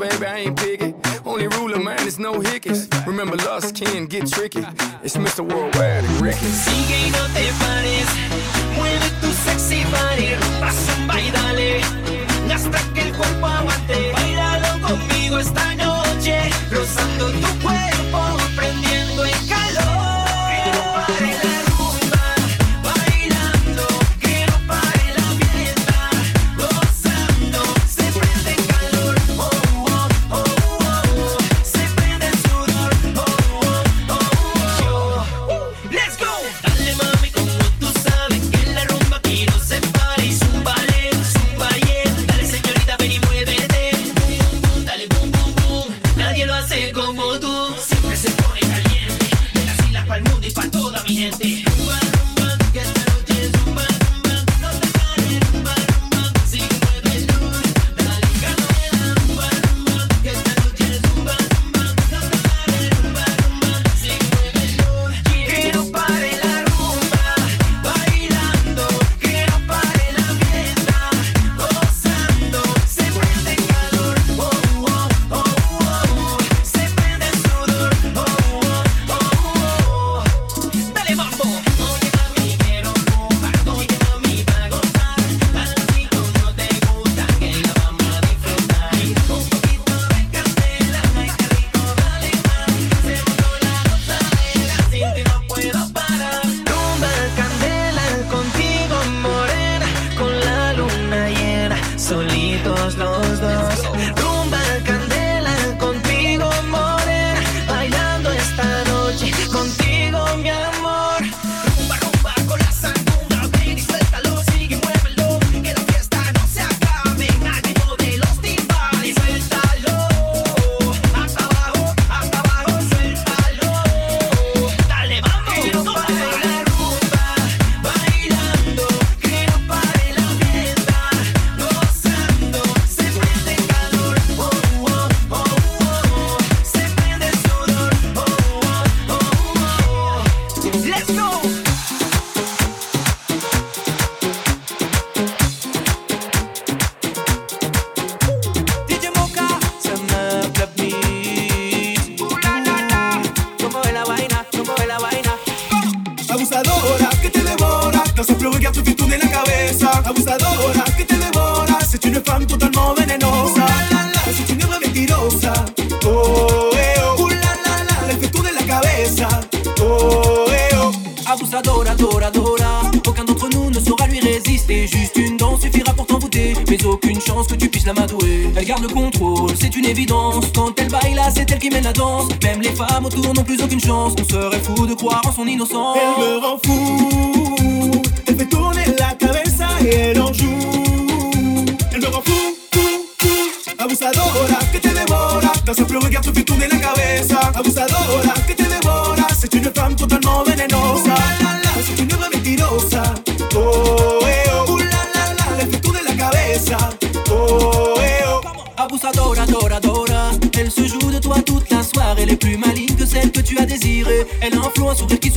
baby, I ain't picky. Only rule of mine is no hiccups. Remember, lust can get tricky. It's Mr. Worldwide and Ricky. Sigue no te pares. Mueve tu sexy body. Hasta que el cuerpo aguante. Bailalo conmigo esta noche. Rozando tu.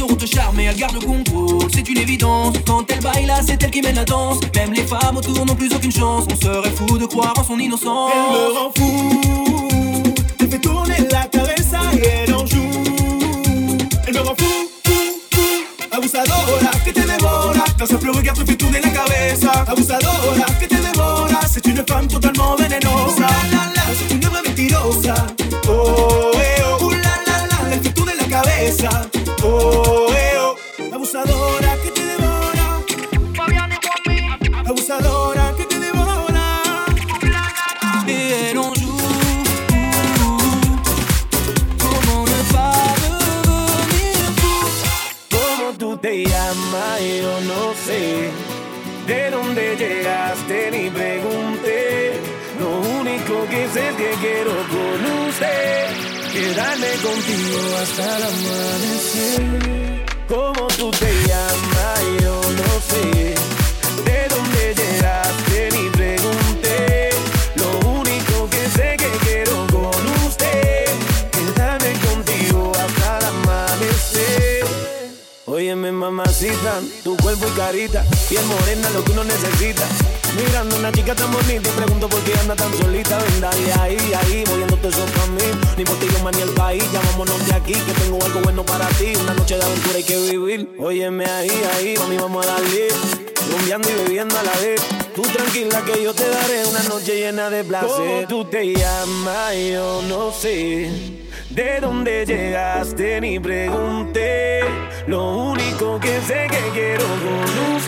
Te charmer. Elle garde le contrôle, c'est une évidence. Quand elle baille là, c'est elle qui mène la danse. Même les femmes autour n'ont plus aucune chance. On serait fou de croire en son innocence. Elle me rend fou Elle fait tourner la cabeza et elle en joue Elle me rend fou, fou, fou Abusadora que te devora Dans un flot regard te fait tourner la cabeza Abusadora que te devora C'est une femme totalement venenosa contigo hasta el amanecer. ¿Cómo tú te llamas? Yo no sé. Tu cuerpo y carita, piel morena, lo que uno necesita. Mirando una chica tan bonita y pregunto por qué anda tan solita. Ven, dale ahí, ahí, moviéndote eso para mí. Ni por ti, yo ni el país, ya vámonos de aquí, que tengo algo bueno para ti. Una noche de aventura hay que vivir. Óyeme ahí, ahí, mami, vamos a darle. Rumbeando y bebiendo a la vez. Tú tranquila que yo te daré una noche llena de placer. tú te llamas? Yo no sé. ¿De dónde llegaste? Ni pregunté. Lo único que sé que quiero con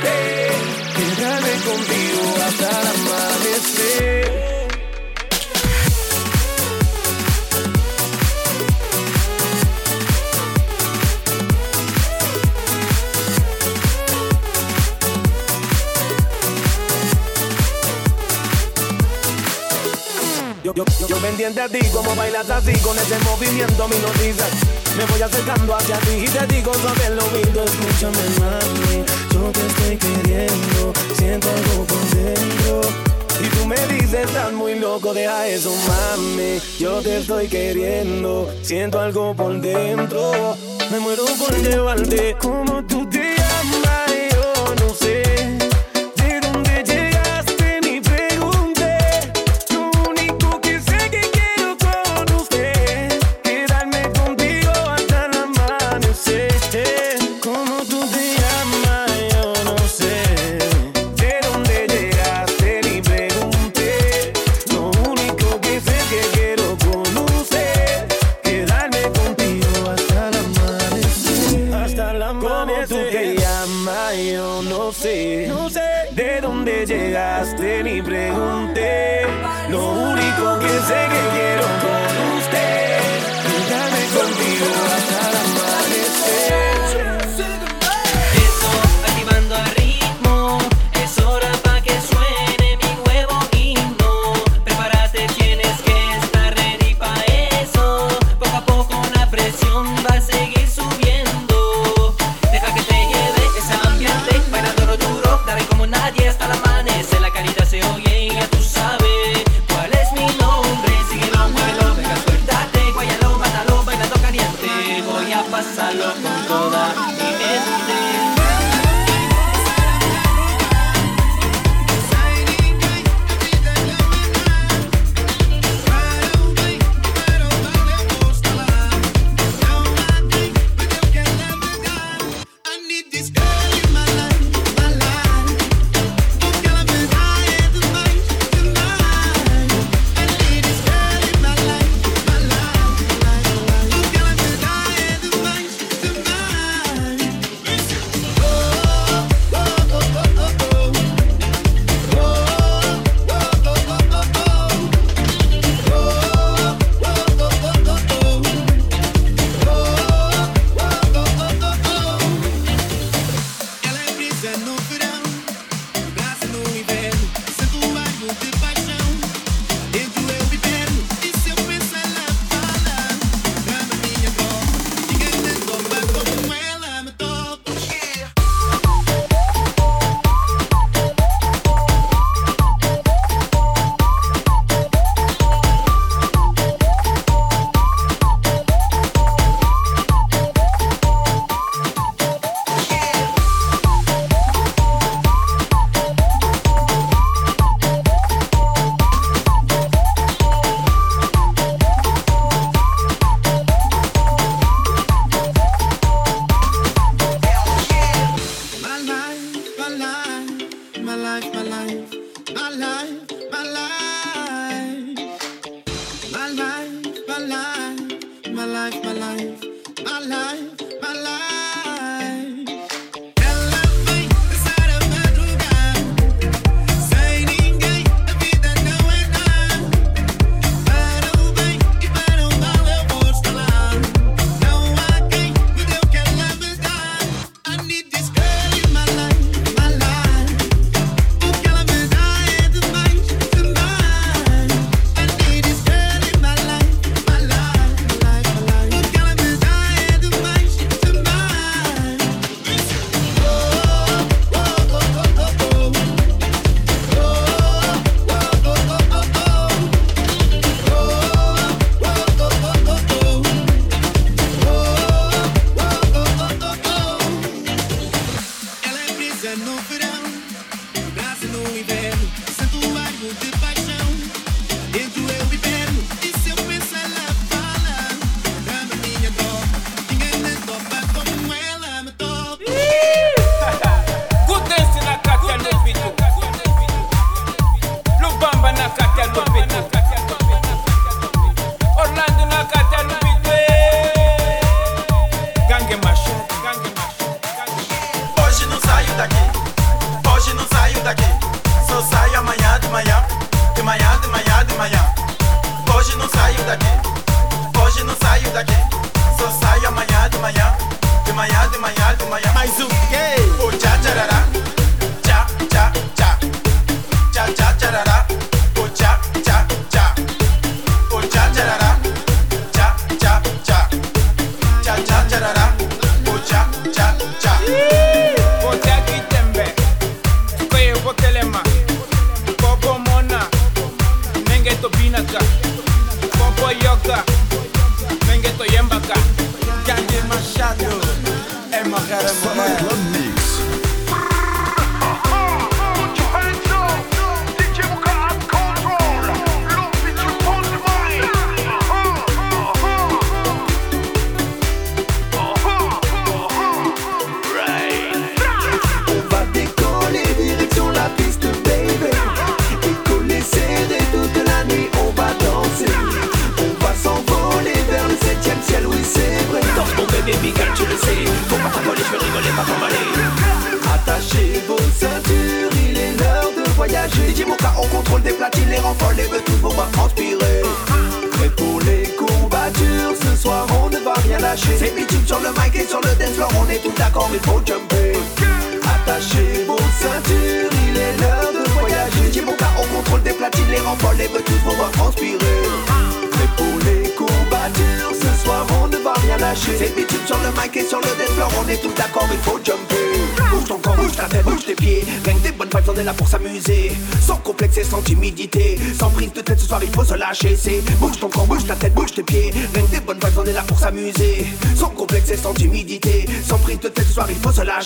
pendiente a ti, como bailas así, con ese movimiento me hipnotizas. Me voy acercando hacia ti y te digo suave el oído. Escúchame, mami, yo te estoy queriendo, siento algo por dentro. Y tú me dices, estás muy loco, deja eso, mami. Yo te estoy queriendo, siento algo por dentro. Me muero por llevarte como tú te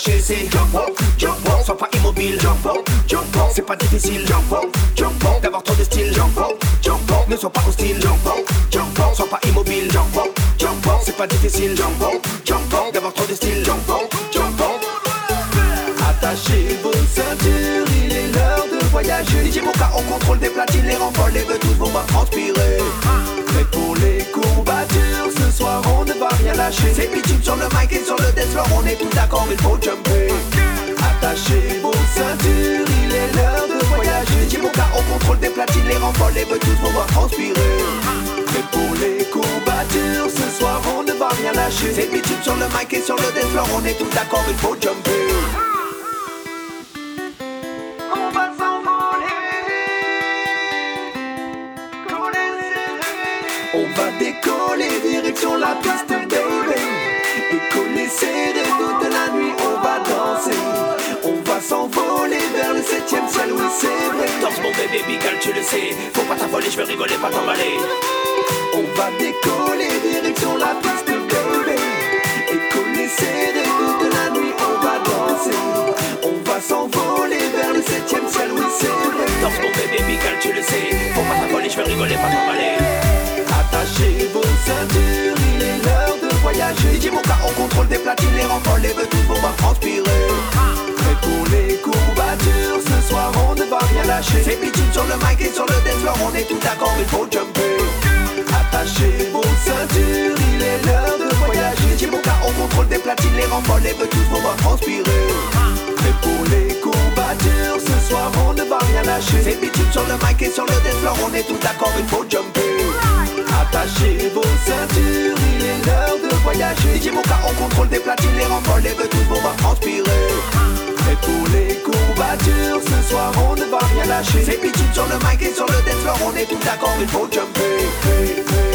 C'est jump up, jump up, sois pas immobile. Jump up, jump up, c'est pas difficile. Jump up, jump up, d'avoir trop de style. Jump up, jump up, ne sois pas hostile. Jump up, jump up, sois pas immobile. Jump up, jump up, c'est pas difficile. Jump up, jump up, d'avoir trop de style. Jump up, jump up. Attachez vos ceintures, il est l'heure de voyager. DJ Moka, on contrôle des platines, les renforts, les veut tous vont voir transpirer. Prêt pour les courbatures, ce soir on va rien lâcher. C'est bitume sur le mic et sur le dance floor, on est tous d'accord, il faut jumper. Attachez vos ceintures, il est l'heure de voyager. DJ Moka, on contrôle des platines, les renforts, les veut tous vont voir transpirer. Prêt pour les courbatures, ce soir on ne va rien lâcher. C'est bitume sur le mic et sur le dance on est tous d'accord, il faut jumper. Va décoller direction la piste, baby. Et coller serré toute la nuit, on va danser. On va s'envoler vers le septième ciel, oui, c'est vrai. Danse mon bébé Bigal, tu le sais. Faut pas t'affoler, je vais rigoler, pas t'emballer. On va décoller direction la piste, baby. Et coller serré toute la nuit, on va danser. On va s'envoler vers le septième ciel, oui, c'est vrai. Danse mon bébé Bigal, tu le sais. Faut pas t'affoler, je vais rigoler, pas t'emballer. Attachez vos ceintures, il est l'heure de voyager. DJ Moka, on contrôle des platines, les renforts, les tous vont voir transpirer. Prêt pour les courbatures, ce soir on ne va rien lâcher. C'est bitume sur le mic et sur le dance on est tous d'accord, il faut jumper. Attachez vos ceintures, il est l'heure de voyager. DJ Moka, on contrôle des platines, les renforts, les tous vont voir transpirer. Prêt pour les courbatures, ce soir on ne va rien lâcher. C'est bitume sur le mic et sur le dance on est tous d'accord, il faut jumper. Attachez vos ceintures, il est l'heure de voyager. DJ Moka, on contrôle des platines, les renforts, les tous vont voir transpirer. Prêt pour les courbatures, ce soir on ne va rien lâcher. C'est bitume sur le mic et sur le dance on est tous d'accord, il faut jumper. Andrés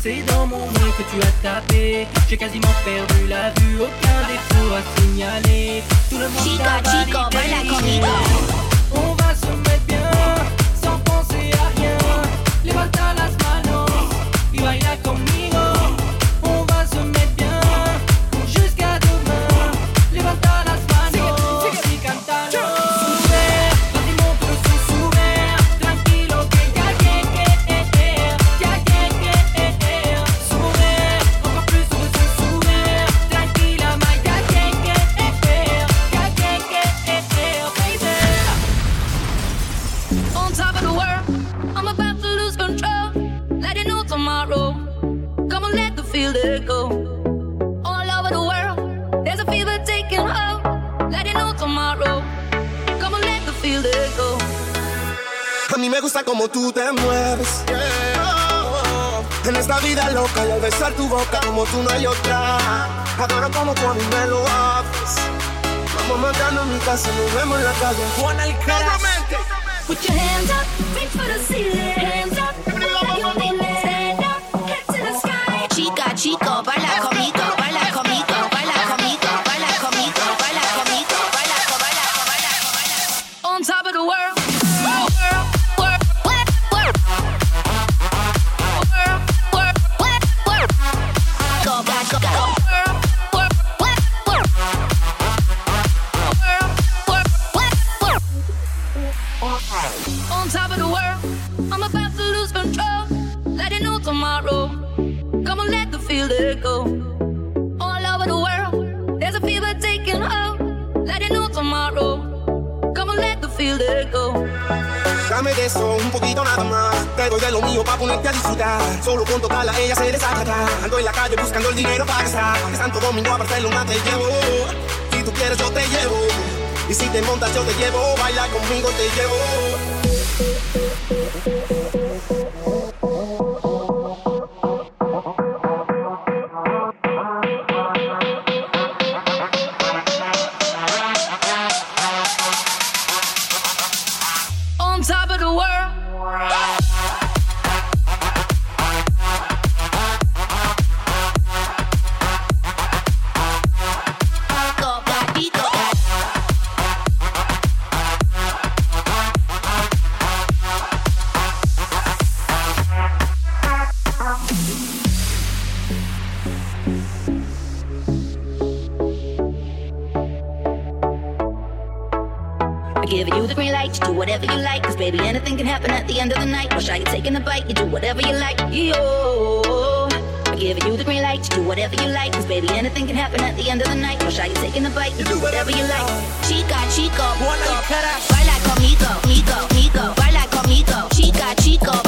c'est dans mon nez que tu as tapé. J'ai quasiment perdu la vue, aucun défaut à signaler. Tout le monde chico, baila conmigo. On va tú te mueves. En esta vida loca y al besar tu boca como tú no hay otra. Adoro como tú a mí me lo haces. Vamos matando en mi casa, nos vemos en la calle. Juan Alcaraz. Put your hands up, reach for the ceiling. Dame de eso, un poquito nada más. Te doy de lo mío para ponerte a disfrutar. Solo con tocarla ella se desacata. Ando en la calle buscando el dinero para gastar. De Santo Domingo a Barcelona te llevo. Si tú quieres, yo te llevo. Y si te montas, yo te llevo. Baila conmigo, te llevo. can happen at the end of the night. Or shy, you taking the bite. You do whatever you like. Chica, chico, Why like amigo, amigo, amigo? Why like amigo, Chica, chico.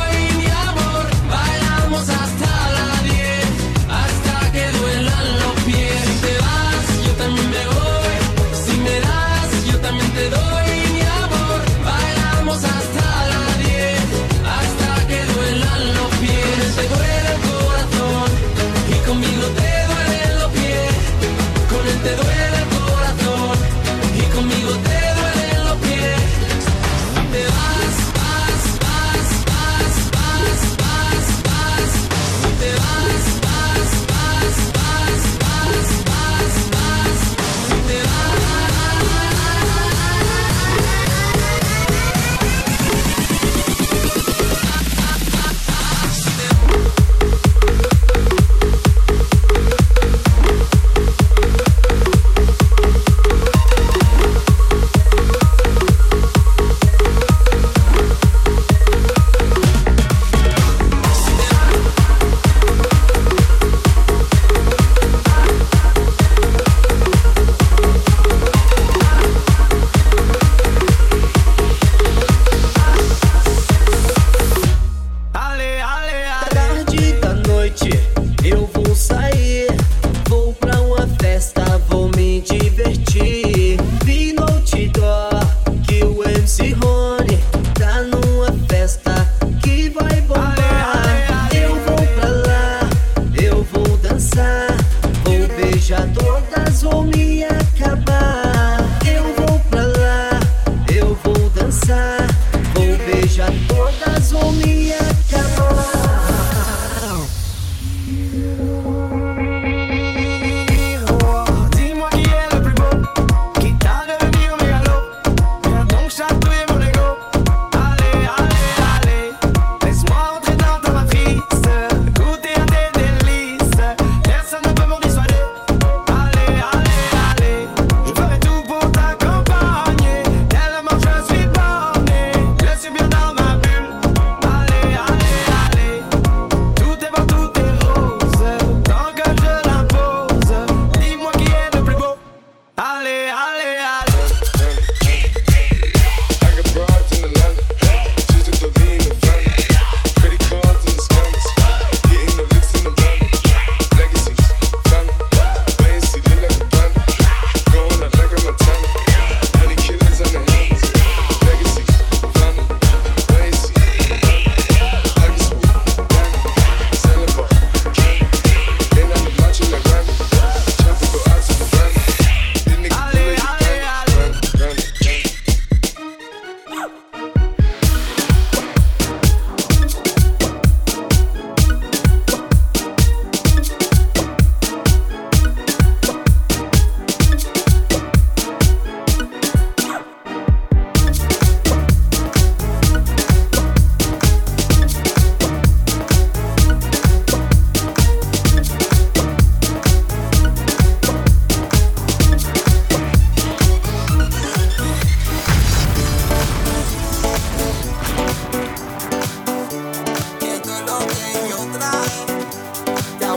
Hoje a todas vou me é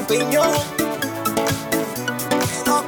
opinión. No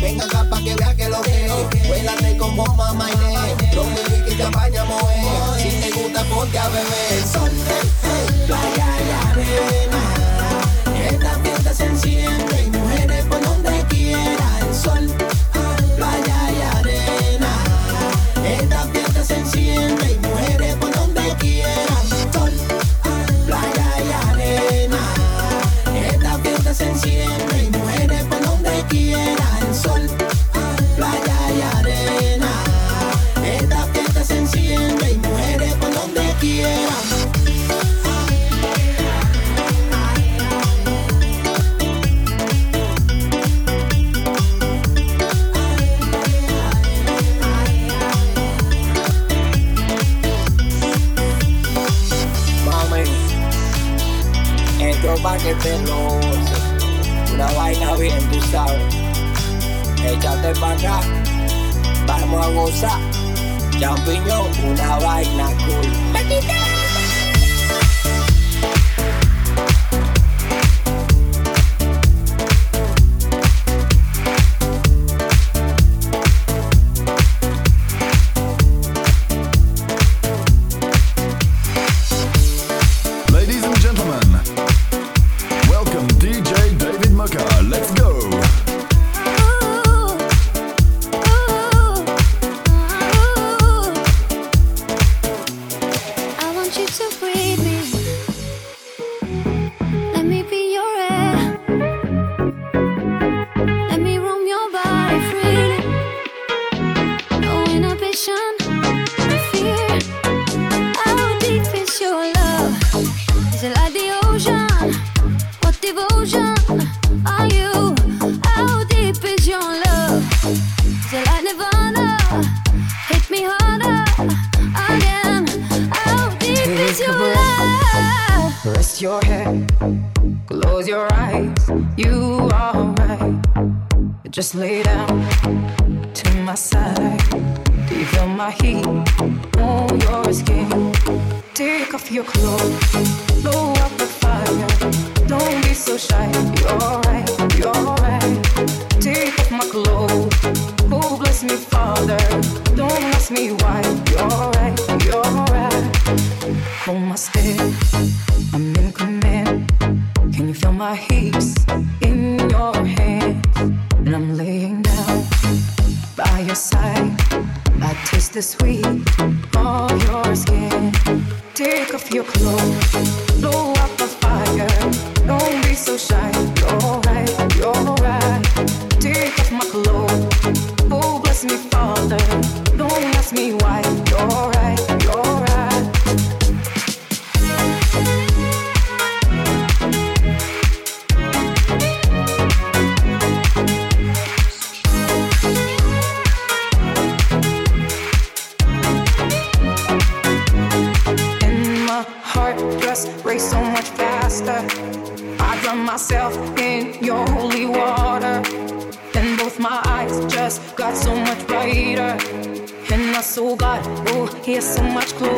Venga acá pa' que vea que lo que Vuélate como mamá y Los que te apañamos Si te gusta ponte a beber. Just lay down to my side. Do you feel my heat on your skin? Take off your clothes.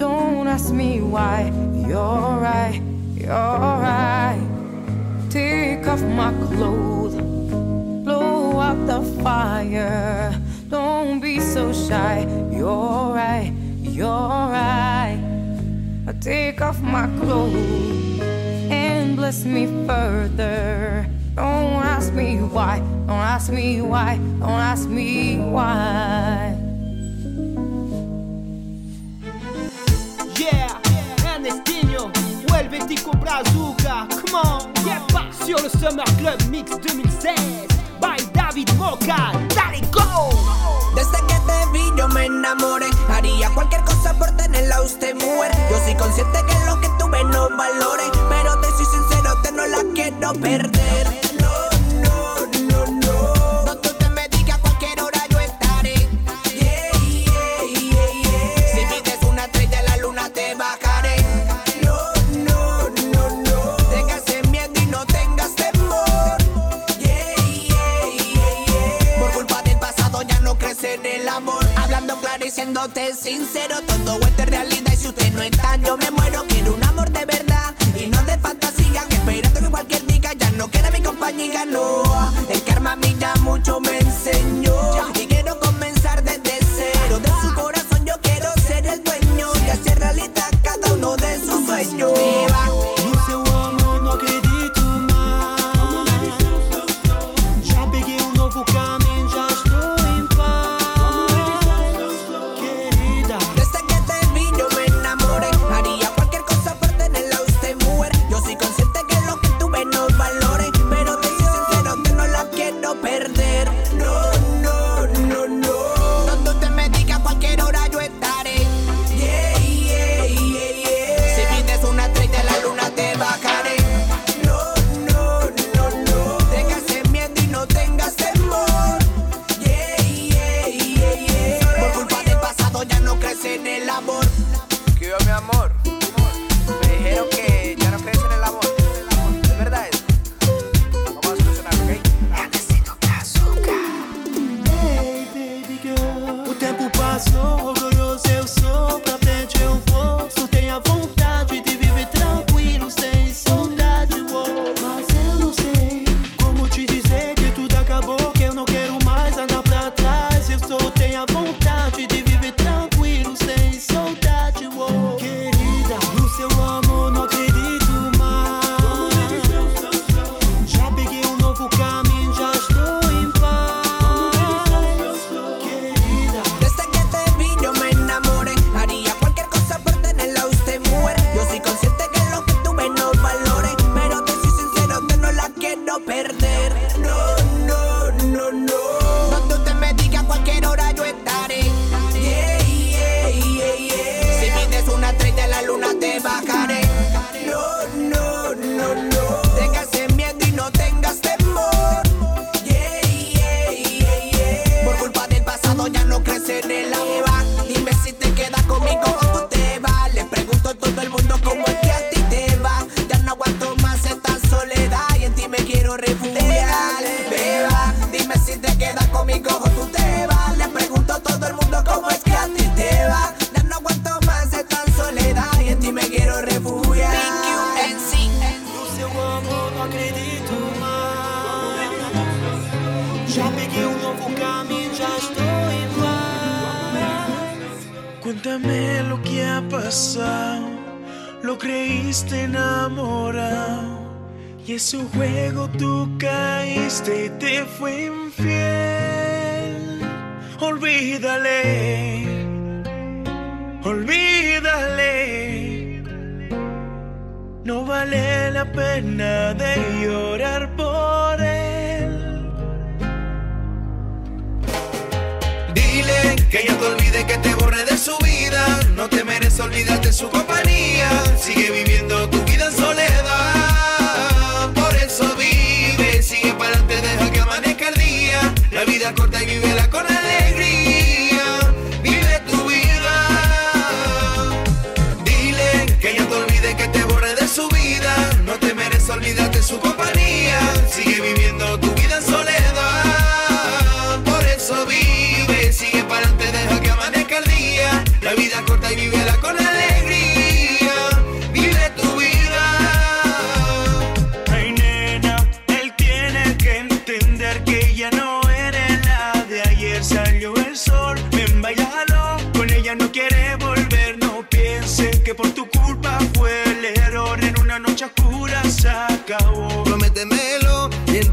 Don't ask me why. You're right, you're right. Take off my clothes, blow out the fire. Don't be so shy. You're right, you're right. I take off my clothes and bless me further. Don't ask me why, don't ask me why, don't ask me why. Helvetica Brazuca, come on, yeah, pas sur le Summer Club Mix 2016 by David Moca, dale go. Desde que te vi yo me enamoré, haría cualquier cosa por tenerla a usted mujer. Yo soy consciente que lo que tuve no valore, pero te soy sincero, te no la quiero perder. siéndote sincero, todo esto es realidad y si usted no está, yo me muero, quiero un amor de verdad.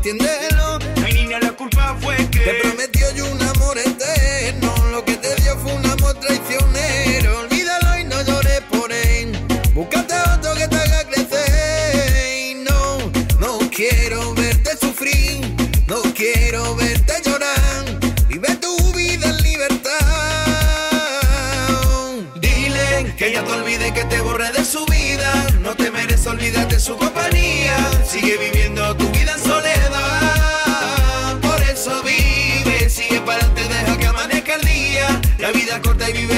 entiéndelo. Ay, niña, la culpa fue que te prometió yo un amor eterno. Lo que te dio fue un amor traicionero. Olvídalo y no llores por él. Búscate otro que te haga crecer. No, no quiero verte sufrir. No quiero verte llorar. Vive tu vida en libertad. Dile que ella te olvide que te borre de su vida. No te mereces, olvídate su compañía. Sigue viviendo baby.